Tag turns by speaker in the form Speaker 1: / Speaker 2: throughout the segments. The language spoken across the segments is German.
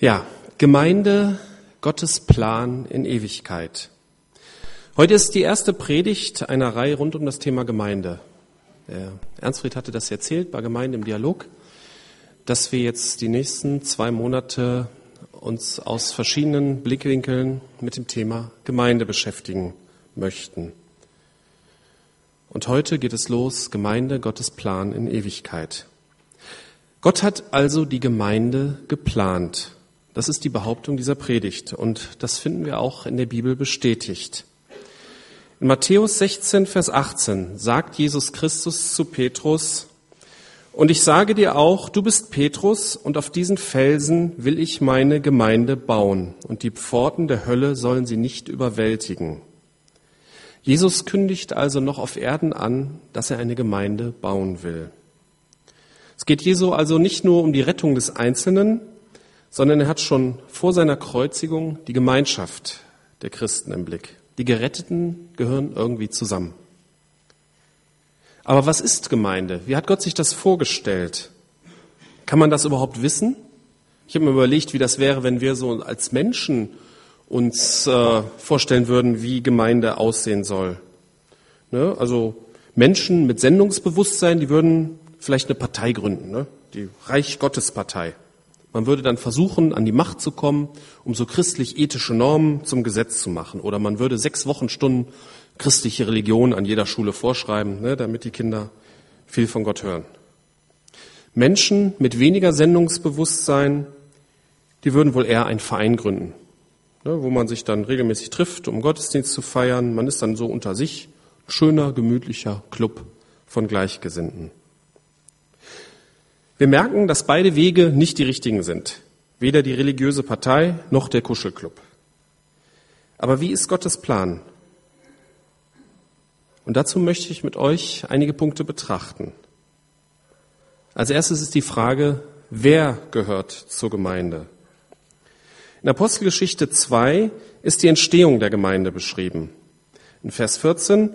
Speaker 1: Ja, Gemeinde, Gottes Plan in Ewigkeit. Heute ist die erste Predigt einer Reihe rund um das Thema Gemeinde. Ernstfried hatte das erzählt bei Gemeinde im Dialog, dass wir jetzt die nächsten zwei Monate uns aus verschiedenen Blickwinkeln mit dem Thema Gemeinde beschäftigen möchten. Und heute geht es los, Gemeinde, Gottes Plan in Ewigkeit. Gott hat also die Gemeinde geplant. Das ist die Behauptung dieser Predigt und das finden wir auch in der Bibel bestätigt. In Matthäus 16, Vers 18 sagt Jesus Christus zu Petrus, und ich sage dir auch, du bist Petrus, und auf diesen Felsen will ich meine Gemeinde bauen, und die Pforten der Hölle sollen sie nicht überwältigen. Jesus kündigt also noch auf Erden an, dass er eine Gemeinde bauen will. Es geht Jesu also nicht nur um die Rettung des Einzelnen, sondern er hat schon vor seiner Kreuzigung die Gemeinschaft der Christen im Blick. Die Geretteten gehören irgendwie zusammen. Aber was ist Gemeinde? Wie hat Gott sich das vorgestellt? Kann man das überhaupt wissen? Ich habe mir überlegt, wie das wäre, wenn wir so als Menschen uns äh, vorstellen würden, wie Gemeinde aussehen soll. Ne? Also Menschen mit Sendungsbewusstsein, die würden vielleicht eine Partei gründen, ne? die Reich Gottes Partei. Man würde dann versuchen, an die Macht zu kommen, um so christlich-ethische Normen zum Gesetz zu machen. Oder man würde sechs Wochenstunden christliche Religion an jeder Schule vorschreiben, ne, damit die Kinder viel von Gott hören. Menschen mit weniger Sendungsbewusstsein, die würden wohl eher einen Verein gründen, ne, wo man sich dann regelmäßig trifft, um Gottesdienst zu feiern. Man ist dann so unter sich schöner, gemütlicher Club von Gleichgesinnten. Wir merken, dass beide Wege nicht die richtigen sind. Weder die religiöse Partei noch der Kuschelclub. Aber wie ist Gottes Plan? Und dazu möchte ich mit euch einige Punkte betrachten. Als erstes ist die Frage, wer gehört zur Gemeinde? In Apostelgeschichte 2 ist die Entstehung der Gemeinde beschrieben. In Vers 14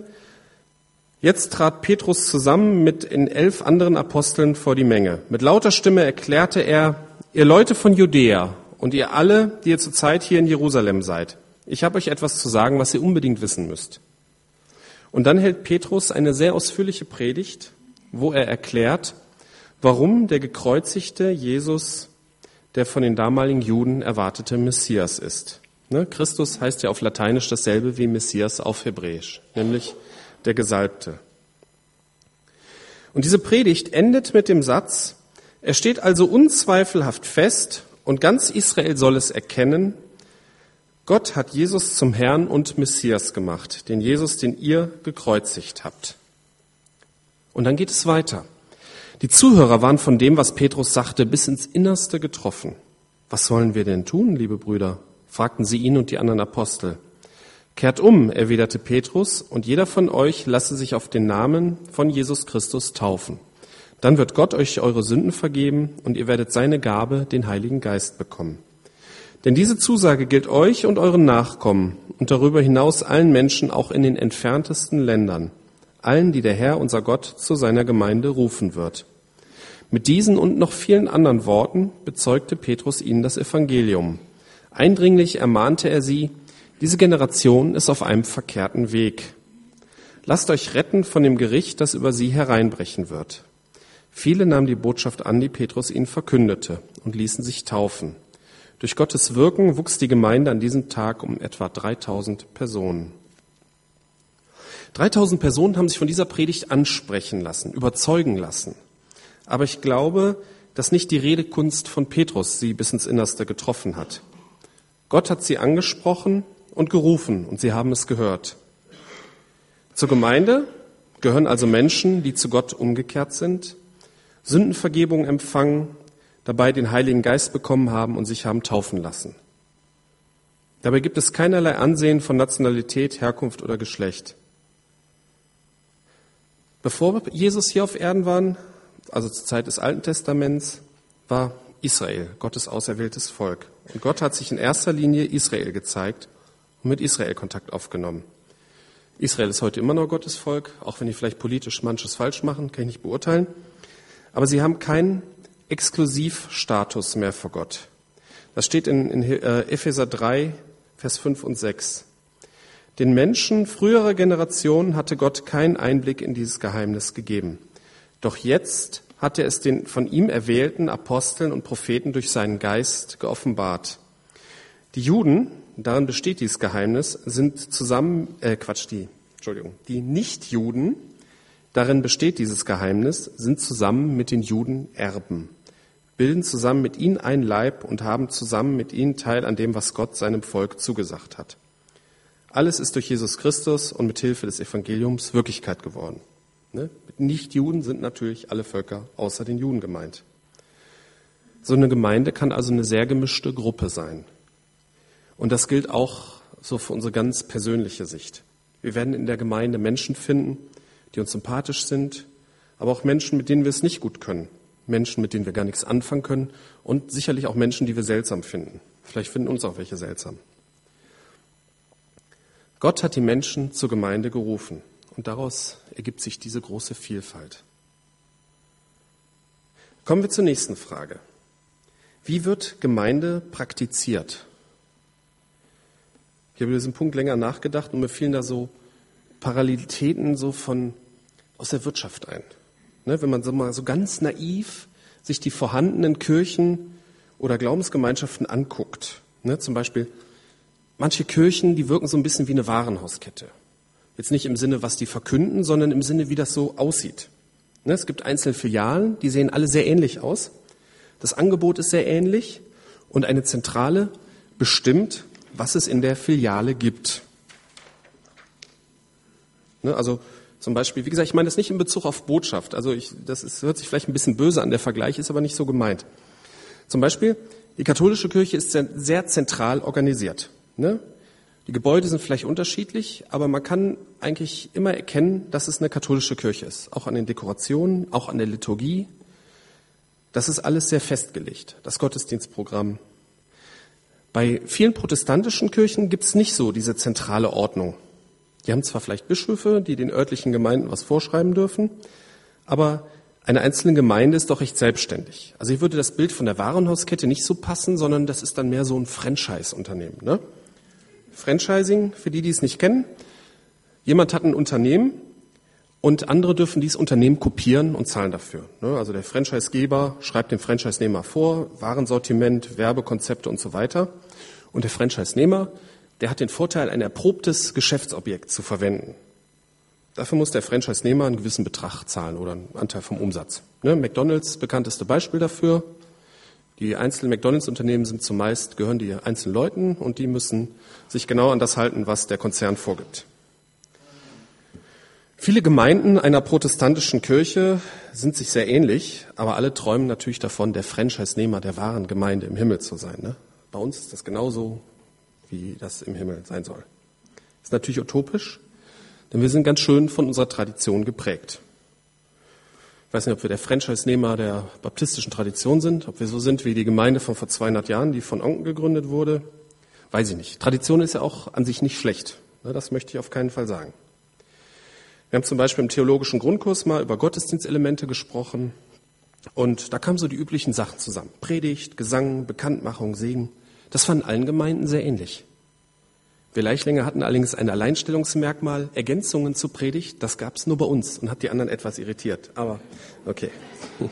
Speaker 1: Jetzt trat Petrus zusammen mit in elf anderen Aposteln vor die Menge. Mit lauter Stimme erklärte er, ihr Leute von Judäa und ihr alle, die ihr zurzeit hier in Jerusalem seid, ich habe euch etwas zu sagen, was ihr unbedingt wissen müsst. Und dann hält Petrus eine sehr ausführliche Predigt, wo er erklärt, warum der gekreuzigte Jesus der von den damaligen Juden erwartete Messias ist. Ne? Christus heißt ja auf Lateinisch dasselbe wie Messias auf Hebräisch, nämlich der Gesalbte. Und diese Predigt endet mit dem Satz, er steht also unzweifelhaft fest und ganz Israel soll es erkennen, Gott hat Jesus zum Herrn und Messias gemacht, den Jesus, den ihr gekreuzigt habt. Und dann geht es weiter. Die Zuhörer waren von dem, was Petrus sagte, bis ins Innerste getroffen. Was sollen wir denn tun, liebe Brüder? fragten sie ihn und die anderen Apostel. Kehrt um, erwiderte Petrus, und jeder von euch lasse sich auf den Namen von Jesus Christus taufen. Dann wird Gott euch eure Sünden vergeben und ihr werdet seine Gabe, den Heiligen Geist, bekommen. Denn diese Zusage gilt euch und euren Nachkommen und darüber hinaus allen Menschen auch in den entferntesten Ländern, allen, die der Herr, unser Gott, zu seiner Gemeinde rufen wird. Mit diesen und noch vielen anderen Worten bezeugte Petrus ihnen das Evangelium. Eindringlich ermahnte er sie, diese Generation ist auf einem verkehrten Weg. Lasst euch retten von dem Gericht, das über sie hereinbrechen wird. Viele nahmen die Botschaft an, die Petrus ihnen verkündete, und ließen sich taufen. Durch Gottes Wirken wuchs die Gemeinde an diesem Tag um etwa 3000 Personen. 3000 Personen haben sich von dieser Predigt ansprechen lassen, überzeugen lassen. Aber ich glaube, dass nicht die Redekunst von Petrus sie bis ins Innerste getroffen hat. Gott hat sie angesprochen und gerufen und sie haben es gehört. Zur Gemeinde gehören also Menschen, die zu Gott umgekehrt sind, Sündenvergebung empfangen, dabei den Heiligen Geist bekommen haben und sich haben taufen lassen. Dabei gibt es keinerlei Ansehen von Nationalität, Herkunft oder Geschlecht. Bevor Jesus hier auf Erden war, also zur Zeit des Alten Testaments, war Israel Gottes auserwähltes Volk. Und Gott hat sich in erster Linie Israel gezeigt und mit Israel Kontakt aufgenommen. Israel ist heute immer noch Gottes Volk, auch wenn die vielleicht politisch manches falsch machen, kann ich nicht beurteilen. Aber sie haben keinen Exklusivstatus mehr vor Gott. Das steht in, in äh, Epheser 3, Vers 5 und 6. Den Menschen früherer Generationen hatte Gott keinen Einblick in dieses Geheimnis gegeben. Doch jetzt hat er es den von ihm erwählten Aposteln und Propheten durch seinen Geist geoffenbart. Die Juden, darin besteht dieses Geheimnis, sind zusammen, äh, Quatsch, die, Entschuldigung, die Nichtjuden, darin besteht dieses Geheimnis, sind zusammen mit den Juden Erben, bilden zusammen mit ihnen ein Leib und haben zusammen mit ihnen Teil an dem, was Gott seinem Volk zugesagt hat. Alles ist durch Jesus Christus und mit Hilfe des Evangeliums Wirklichkeit geworden. Ne? Mit Nichtjuden sind natürlich alle Völker außer den Juden gemeint. So eine Gemeinde kann also eine sehr gemischte Gruppe sein. Und das gilt auch so für unsere ganz persönliche Sicht. Wir werden in der Gemeinde Menschen finden, die uns sympathisch sind, aber auch Menschen, mit denen wir es nicht gut können. Menschen, mit denen wir gar nichts anfangen können und sicherlich auch Menschen, die wir seltsam finden. Vielleicht finden uns auch welche seltsam. Gott hat die Menschen zur Gemeinde gerufen und daraus ergibt sich diese große Vielfalt. Kommen wir zur nächsten Frage. Wie wird Gemeinde praktiziert? Ich habe über diesen Punkt länger nachgedacht und mir fielen da so Parallelitäten so von aus der Wirtschaft ein. Ne, wenn man so mal so ganz naiv sich die vorhandenen Kirchen oder Glaubensgemeinschaften anguckt, ne, zum Beispiel manche Kirchen, die wirken so ein bisschen wie eine Warenhauskette. Jetzt nicht im Sinne, was die verkünden, sondern im Sinne, wie das so aussieht. Ne, es gibt einzelne Filialen, die sehen alle sehr ähnlich aus. Das Angebot ist sehr ähnlich und eine Zentrale bestimmt, was es in der Filiale gibt. Ne, also zum Beispiel, wie gesagt, ich meine das nicht in Bezug auf Botschaft. Also ich, das ist, hört sich vielleicht ein bisschen böse an, der Vergleich ist aber nicht so gemeint. Zum Beispiel, die katholische Kirche ist sehr, zentral organisiert. Ne? Die Gebäude sind vielleicht unterschiedlich, aber man kann eigentlich immer erkennen, dass es eine katholische Kirche ist. Auch an den Dekorationen, auch an der Liturgie. Das ist alles sehr festgelegt. Das Gottesdienstprogramm, bei vielen protestantischen Kirchen gibt es nicht so diese zentrale Ordnung. Die haben zwar vielleicht Bischöfe, die den örtlichen Gemeinden was vorschreiben dürfen, aber eine einzelne Gemeinde ist doch recht selbstständig. Also ich würde das Bild von der Warenhauskette nicht so passen, sondern das ist dann mehr so ein Franchise-Unternehmen. Ne? Franchising, für die, die es nicht kennen, jemand hat ein Unternehmen und andere dürfen dieses Unternehmen kopieren und zahlen dafür. Ne? Also der Franchisegeber schreibt dem Franchise-Nehmer vor, Warensortiment, Werbekonzepte und so weiter. Und der Franchise-Nehmer, der hat den Vorteil, ein erprobtes Geschäftsobjekt zu verwenden. Dafür muss der Franchise-Nehmer einen gewissen Betrag zahlen oder einen Anteil vom Umsatz. Ne, McDonalds, bekannteste Beispiel dafür. Die einzelnen McDonalds-Unternehmen sind zumeist, gehören die einzelnen Leuten und die müssen sich genau an das halten, was der Konzern vorgibt. Viele Gemeinden einer protestantischen Kirche sind sich sehr ähnlich, aber alle träumen natürlich davon, der Franchise-Nehmer der wahren Gemeinde im Himmel zu sein. Ne? Bei uns ist das genauso, wie das im Himmel sein soll. Ist natürlich utopisch, denn wir sind ganz schön von unserer Tradition geprägt. Ich weiß nicht, ob wir der Franchise-Nehmer der baptistischen Tradition sind, ob wir so sind wie die Gemeinde von vor 200 Jahren, die von Onken gegründet wurde. Weiß ich nicht. Tradition ist ja auch an sich nicht schlecht. Ne? Das möchte ich auf keinen Fall sagen. Wir haben zum Beispiel im theologischen Grundkurs mal über Gottesdienstelemente gesprochen. Und da kamen so die üblichen Sachen zusammen. Predigt, Gesang, Bekanntmachung, Segen. Das fanden allen Gemeinden sehr ähnlich. Wir Leichlinger hatten allerdings ein Alleinstellungsmerkmal, Ergänzungen zur Predigt. Das gab es nur bei uns und hat die anderen etwas irritiert. Aber okay.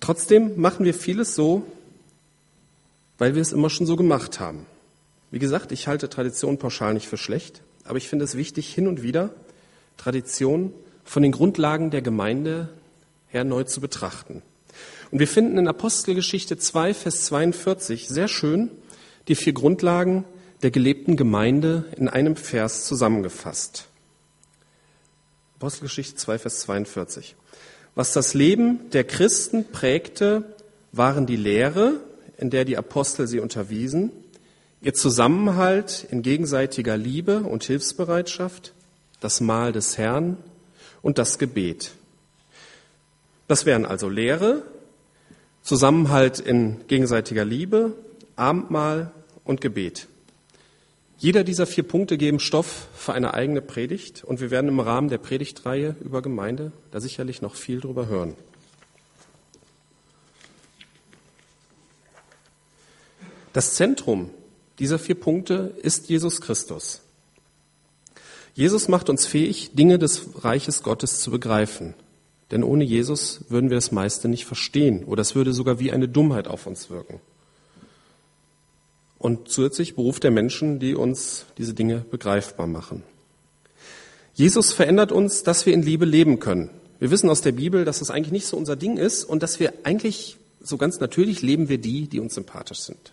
Speaker 1: Trotzdem machen wir vieles so, weil wir es immer schon so gemacht haben. Wie gesagt, ich halte Tradition pauschal nicht für schlecht aber ich finde es wichtig, hin und wieder Tradition von den Grundlagen der Gemeinde her neu zu betrachten. Und wir finden in Apostelgeschichte 2, Vers 42 sehr schön die vier Grundlagen der gelebten Gemeinde in einem Vers zusammengefasst. Apostelgeschichte 2, Vers 42. Was das Leben der Christen prägte, waren die Lehre, in der die Apostel sie unterwiesen, Ihr Zusammenhalt in gegenseitiger Liebe und Hilfsbereitschaft, das Mahl des Herrn und das Gebet. Das wären also Lehre, Zusammenhalt in gegenseitiger Liebe, Abendmahl und Gebet. Jeder dieser vier Punkte geben Stoff für eine eigene Predigt und wir werden im Rahmen der Predigtreihe über Gemeinde da sicherlich noch viel drüber hören. Das Zentrum dieser vier Punkte ist Jesus Christus. Jesus macht uns fähig, Dinge des Reiches Gottes zu begreifen. Denn ohne Jesus würden wir das meiste nicht verstehen oder es würde sogar wie eine Dummheit auf uns wirken. Und zusätzlich beruft er Menschen, die uns diese Dinge begreifbar machen. Jesus verändert uns, dass wir in Liebe leben können. Wir wissen aus der Bibel, dass das eigentlich nicht so unser Ding ist und dass wir eigentlich so ganz natürlich leben wir die, die uns sympathisch sind.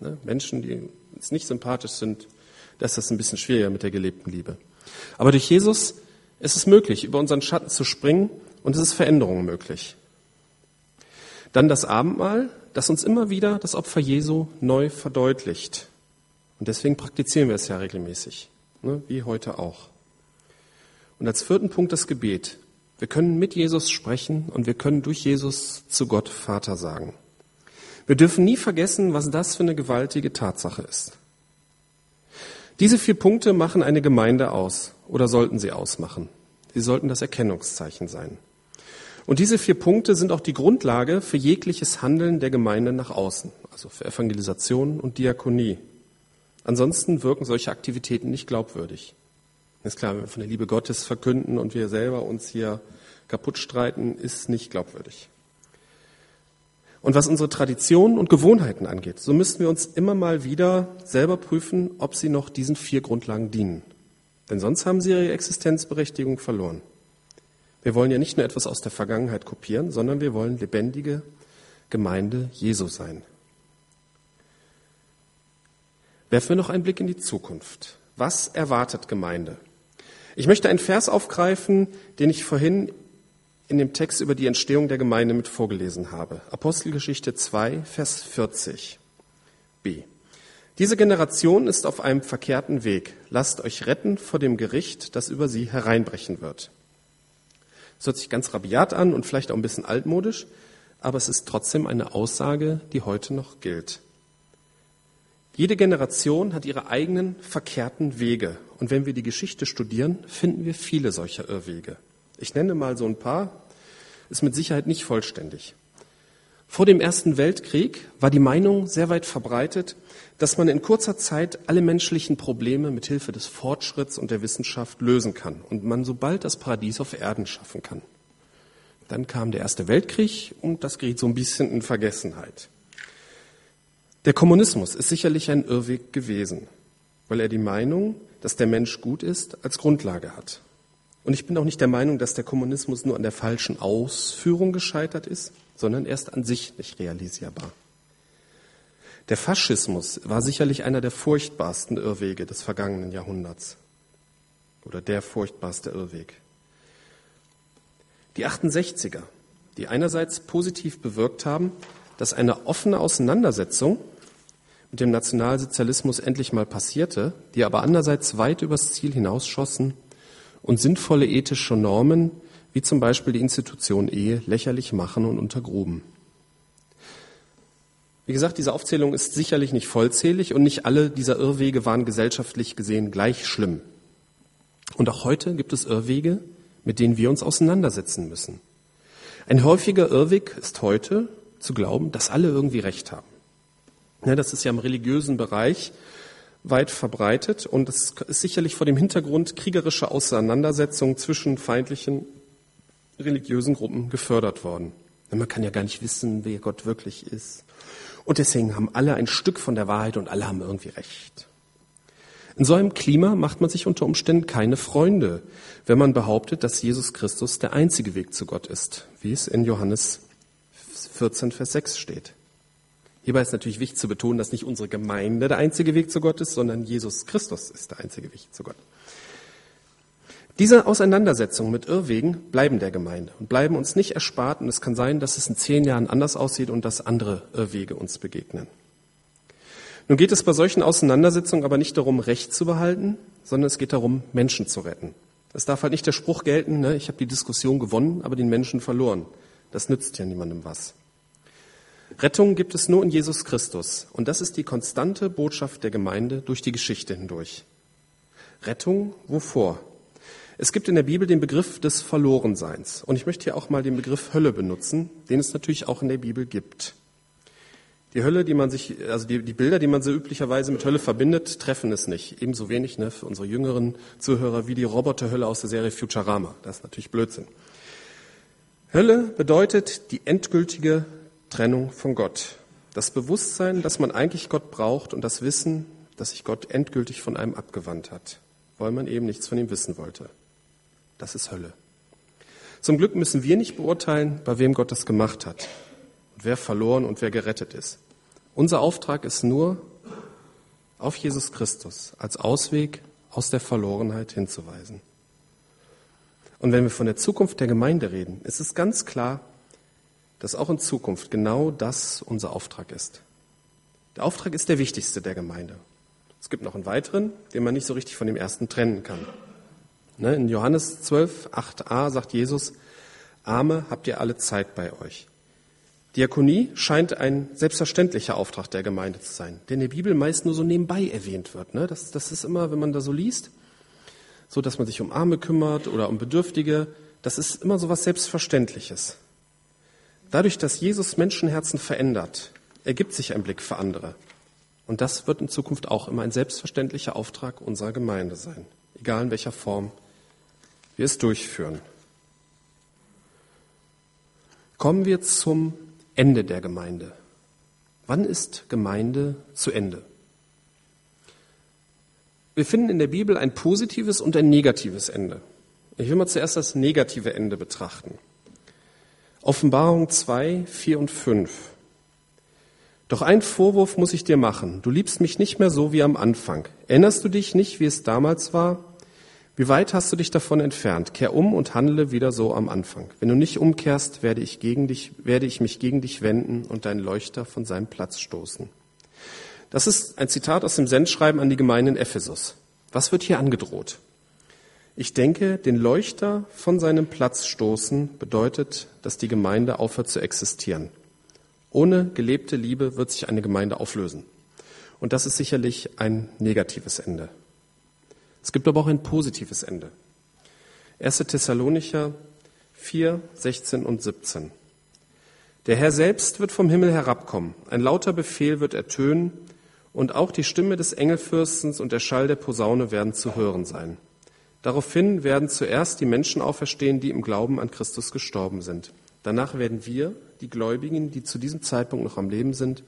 Speaker 1: Ne? Menschen, die uns nicht sympathisch sind, das ist das ein bisschen schwieriger mit der gelebten Liebe. Aber durch Jesus ist es möglich, über unseren Schatten zu springen und es ist Veränderung möglich. Dann das Abendmahl, das uns immer wieder das Opfer Jesu neu verdeutlicht. Und deswegen praktizieren wir es ja regelmäßig, ne? wie heute auch. Und als vierten Punkt das Gebet. Wir können mit Jesus sprechen und wir können durch Jesus zu Gott Vater sagen. Wir dürfen nie vergessen, was das für eine gewaltige Tatsache ist. Diese vier Punkte machen eine Gemeinde aus oder sollten sie ausmachen. Sie sollten das Erkennungszeichen sein. Und diese vier Punkte sind auch die Grundlage für jegliches Handeln der Gemeinde nach außen, also für Evangelisation und Diakonie. Ansonsten wirken solche Aktivitäten nicht glaubwürdig. Ist klar, wenn wir von der Liebe Gottes verkünden und wir selber uns hier kaputt streiten, ist nicht glaubwürdig. Und was unsere Traditionen und Gewohnheiten angeht, so müssen wir uns immer mal wieder selber prüfen, ob sie noch diesen vier Grundlagen dienen. Denn sonst haben sie ihre Existenzberechtigung verloren. Wir wollen ja nicht nur etwas aus der Vergangenheit kopieren, sondern wir wollen lebendige Gemeinde Jesu sein. Werfen wir noch einen Blick in die Zukunft. Was erwartet Gemeinde? Ich möchte einen Vers aufgreifen, den ich vorhin in dem Text über die Entstehung der Gemeinde mit vorgelesen habe. Apostelgeschichte 2, Vers 40 b. Diese Generation ist auf einem verkehrten Weg. Lasst euch retten vor dem Gericht, das über sie hereinbrechen wird. Das hört sich ganz rabiat an und vielleicht auch ein bisschen altmodisch, aber es ist trotzdem eine Aussage, die heute noch gilt. Jede Generation hat ihre eigenen verkehrten Wege. Und wenn wir die Geschichte studieren, finden wir viele solcher Irrwege. Ich nenne mal so ein paar, ist mit Sicherheit nicht vollständig. Vor dem Ersten Weltkrieg war die Meinung sehr weit verbreitet, dass man in kurzer Zeit alle menschlichen Probleme mit Hilfe des Fortschritts und der Wissenschaft lösen kann und man sobald das Paradies auf Erden schaffen kann. Dann kam der Erste Weltkrieg und das geriet so ein bisschen in Vergessenheit. Der Kommunismus ist sicherlich ein Irrweg gewesen, weil er die Meinung, dass der Mensch gut ist, als Grundlage hat. Und ich bin auch nicht der Meinung, dass der Kommunismus nur an der falschen Ausführung gescheitert ist, sondern erst an sich nicht realisierbar. Der Faschismus war sicherlich einer der furchtbarsten Irrwege des vergangenen Jahrhunderts. Oder der furchtbarste Irrweg. Die 68er, die einerseits positiv bewirkt haben, dass eine offene Auseinandersetzung mit dem Nationalsozialismus endlich mal passierte, die aber andererseits weit übers Ziel hinausschossen und sinnvolle ethische Normen, wie zum Beispiel die Institution Ehe, lächerlich machen und untergruben. Wie gesagt, diese Aufzählung ist sicherlich nicht vollzählig und nicht alle dieser Irrwege waren gesellschaftlich gesehen gleich schlimm. Und auch heute gibt es Irrwege, mit denen wir uns auseinandersetzen müssen. Ein häufiger Irrweg ist heute zu glauben, dass alle irgendwie Recht haben. Ja, das ist ja im religiösen Bereich weit verbreitet und es ist sicherlich vor dem Hintergrund kriegerischer Auseinandersetzungen zwischen feindlichen religiösen Gruppen gefördert worden. Man kann ja gar nicht wissen, wer Gott wirklich ist. Und deswegen haben alle ein Stück von der Wahrheit und alle haben irgendwie recht. In so einem Klima macht man sich unter Umständen keine Freunde, wenn man behauptet, dass Jesus Christus der einzige Weg zu Gott ist, wie es in Johannes 14, Vers 6 steht. Hierbei ist natürlich wichtig zu betonen, dass nicht unsere Gemeinde der einzige Weg zu Gott ist, sondern Jesus Christus ist der einzige Weg zu Gott. Diese Auseinandersetzungen mit Irrwegen bleiben der Gemeinde und bleiben uns nicht erspart. Und es kann sein, dass es in zehn Jahren anders aussieht und dass andere Irrwege uns begegnen. Nun geht es bei solchen Auseinandersetzungen aber nicht darum, Recht zu behalten, sondern es geht darum, Menschen zu retten. Es darf halt nicht der Spruch gelten, ne, ich habe die Diskussion gewonnen, aber den Menschen verloren. Das nützt ja niemandem was. Rettung gibt es nur in Jesus Christus. Und das ist die konstante Botschaft der Gemeinde durch die Geschichte hindurch. Rettung wovor? Es gibt in der Bibel den Begriff des Verlorenseins. Und ich möchte hier auch mal den Begriff Hölle benutzen, den es natürlich auch in der Bibel gibt. Die Hölle, die man sich, also die, die Bilder, die man so üblicherweise mit Hölle verbindet, treffen es nicht. Ebenso wenig ne, für unsere jüngeren Zuhörer wie die Roboterhölle aus der Serie Futurama. Das ist natürlich Blödsinn. Hölle bedeutet die endgültige Trennung von Gott. Das Bewusstsein, dass man eigentlich Gott braucht und das Wissen, dass sich Gott endgültig von einem abgewandt hat, weil man eben nichts von ihm wissen wollte. Das ist Hölle. Zum Glück müssen wir nicht beurteilen, bei wem Gott das gemacht hat und wer verloren und wer gerettet ist. Unser Auftrag ist nur, auf Jesus Christus als Ausweg aus der Verlorenheit hinzuweisen. Und wenn wir von der Zukunft der Gemeinde reden, ist es ganz klar, dass auch in Zukunft genau das unser Auftrag ist. Der Auftrag ist der wichtigste der Gemeinde. Es gibt noch einen weiteren, den man nicht so richtig von dem ersten trennen kann. Ne, in Johannes 12, 8a sagt Jesus, Arme habt ihr alle Zeit bei euch. Diakonie scheint ein selbstverständlicher Auftrag der Gemeinde zu sein, der in der Bibel meist nur so nebenbei erwähnt wird. Ne? Das, das ist immer, wenn man da so liest, so dass man sich um Arme kümmert oder um Bedürftige, das ist immer so was Selbstverständliches. Dadurch, dass Jesus Menschenherzen verändert, ergibt sich ein Blick für andere. Und das wird in Zukunft auch immer ein selbstverständlicher Auftrag unserer Gemeinde sein, egal in welcher Form wir es durchführen. Kommen wir zum Ende der Gemeinde. Wann ist Gemeinde zu Ende? Wir finden in der Bibel ein positives und ein negatives Ende. Ich will mal zuerst das negative Ende betrachten. Offenbarung 2, 4 und 5. Doch ein Vorwurf muss ich dir machen. Du liebst mich nicht mehr so wie am Anfang. Erinnerst du dich nicht, wie es damals war? Wie weit hast du dich davon entfernt? Kehr um und handle wieder so am Anfang. Wenn du nicht umkehrst, werde ich, gegen dich, werde ich mich gegen dich wenden und deinen Leuchter von seinem Platz stoßen. Das ist ein Zitat aus dem Sendschreiben an die Gemeinde in Ephesus. Was wird hier angedroht? Ich denke, den Leuchter von seinem Platz stoßen bedeutet, dass die Gemeinde aufhört zu existieren. Ohne gelebte Liebe wird sich eine Gemeinde auflösen. Und das ist sicherlich ein negatives Ende. Es gibt aber auch ein positives Ende. 1. Thessalonicher 4, 16 und 17. Der Herr selbst wird vom Himmel herabkommen. Ein lauter Befehl wird ertönen und auch die Stimme des Engelfürstens und der Schall der Posaune werden zu hören sein. Daraufhin werden zuerst die Menschen auferstehen, die im Glauben an Christus gestorben sind. Danach werden wir, die Gläubigen, die zu diesem Zeitpunkt noch am Leben sind,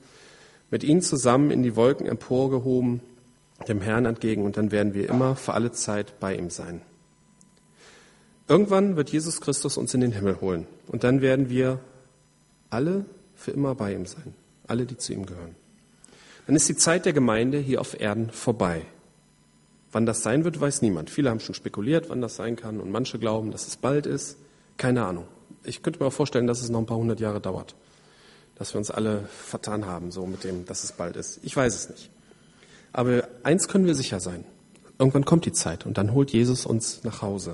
Speaker 1: mit ihnen zusammen in die Wolken emporgehoben, dem Herrn entgegen, und dann werden wir immer für alle Zeit bei ihm sein. Irgendwann wird Jesus Christus uns in den Himmel holen, und dann werden wir alle für immer bei ihm sein, alle, die zu ihm gehören dann ist die Zeit der Gemeinde hier auf Erden vorbei. Wann das sein wird, weiß niemand. Viele haben schon spekuliert, wann das sein kann und manche glauben, dass es bald ist. Keine Ahnung. Ich könnte mir auch vorstellen, dass es noch ein paar hundert Jahre dauert. Dass wir uns alle vertan haben, so mit dem, dass es bald ist. Ich weiß es nicht. Aber eins können wir sicher sein. Irgendwann kommt die Zeit und dann holt Jesus uns nach Hause.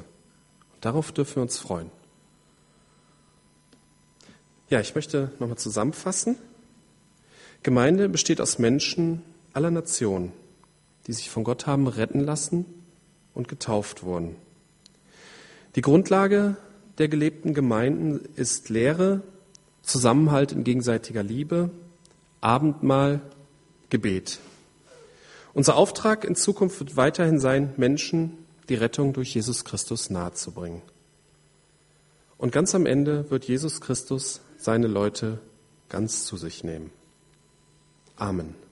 Speaker 1: Und darauf dürfen wir uns freuen. Ja, ich möchte nochmal zusammenfassen. Gemeinde besteht aus Menschen aller Nationen, die sich von Gott haben retten lassen und getauft wurden. Die Grundlage der gelebten Gemeinden ist Lehre, Zusammenhalt in gegenseitiger Liebe, Abendmahl, Gebet. Unser Auftrag in Zukunft wird weiterhin sein, Menschen die Rettung durch Jesus Christus nahezubringen. Und ganz am Ende wird Jesus Christus seine Leute ganz zu sich nehmen. Amen.